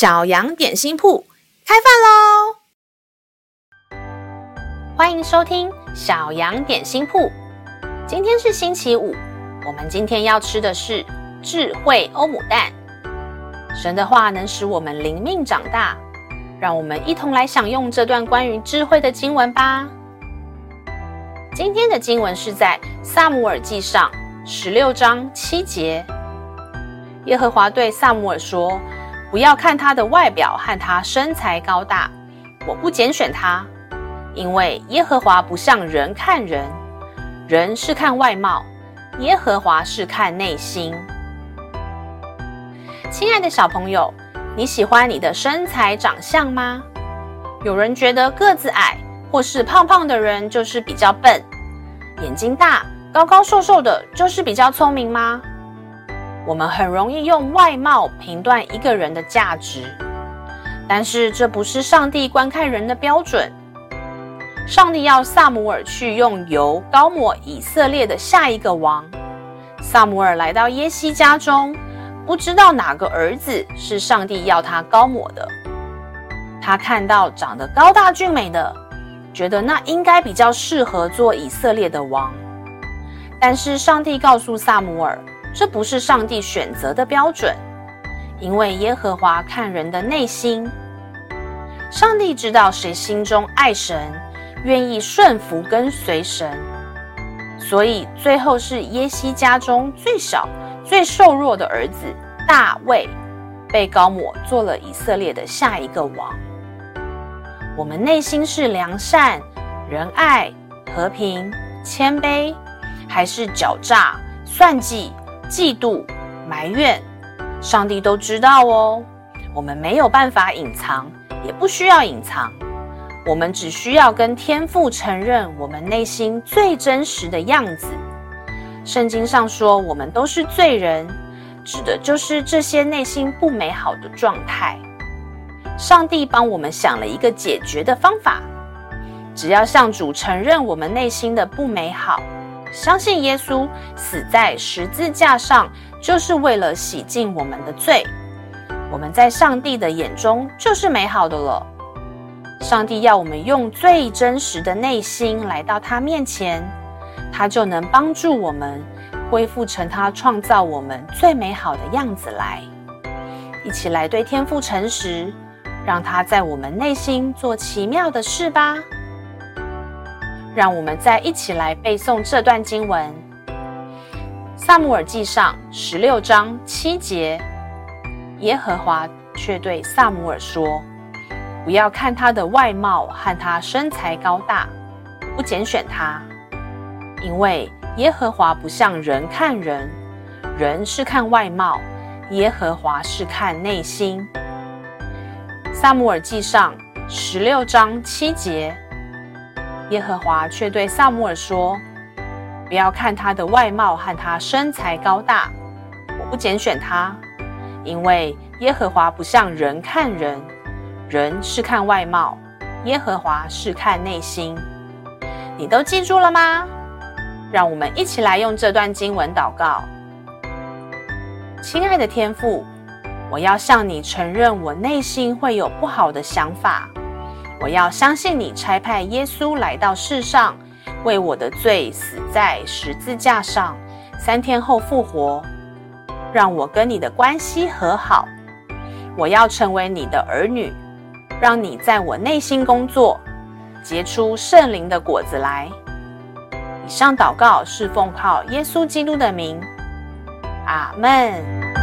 小羊点心铺开饭喽！欢迎收听小羊点心铺。今天是星期五，我们今天要吃的是智慧欧姆蛋。神的话能使我们灵命长大，让我们一同来享用这段关于智慧的经文吧。今天的经文是在撒母耳记上十六章七节。耶和华对撒母耳说：“不要看他的外表和他身材高大，我不拣选他，因为耶和华不像人看人，人是看外貌，耶和华是看内心。”亲爱的小朋友，你喜欢你的身材长相吗？有人觉得个子矮或是胖胖的人就是比较笨，眼睛大、高高瘦瘦的就是比较聪明吗？我们很容易用外貌评断一个人的价值，但是这不是上帝观看人的标准。上帝要撒母耳去用油膏抹以色列的下一个王。撒母耳来到耶西家中，不知道哪个儿子是上帝要他膏抹的。他看到长得高大俊美的，觉得那应该比较适合做以色列的王。但是上帝告诉撒母耳，这不是上帝选择的标准，因为耶和华看人的内心。上帝知道谁心中爱神，愿意顺服跟随神，所以最后是耶西家中最小、最瘦弱的儿子大卫被高抹，做了以色列的下一个王。我们内心是良善、仁爱、和平、谦卑，还是狡诈、算计？嫉妒、埋怨，上帝都知道哦。我们没有办法隐藏，也不需要隐藏。我们只需要跟天父承认我们内心最真实的样子。圣经上说，我们都是罪人，指的就是这些内心不美好的状态。上帝帮我们想了一个解决的方法，只要向主承认我们内心的不美好。相信耶稣死在十字架上，就是为了洗净我们的罪。我们在上帝的眼中就是美好的了。上帝要我们用最真实的内心来到他面前，他就能帮助我们恢复成他创造我们最美好的样子来。一起来对天父诚实，让他在我们内心做奇妙的事吧。让我们再一起来背诵这段经文，《撒母耳记上》十六章七节。耶和华却对撒母耳说：“不要看他的外貌和他身材高大，不拣选他，因为耶和华不像人看人，人是看外貌，耶和华是看内心。”《撒母耳记上》十六章七节。耶和华却对撒母耳说：“不要看他的外貌和他身材高大，我不拣选他，因为耶和华不像人看人，人是看外貌，耶和华是看内心。你都记住了吗？让我们一起来用这段经文祷告。亲爱的天父，我要向你承认，我内心会有不好的想法。”我要相信你差派耶稣来到世上，为我的罪死在十字架上，三天后复活，让我跟你的关系和好。我要成为你的儿女，让你在我内心工作，结出圣灵的果子来。以上祷告是奉靠耶稣基督的名，阿门。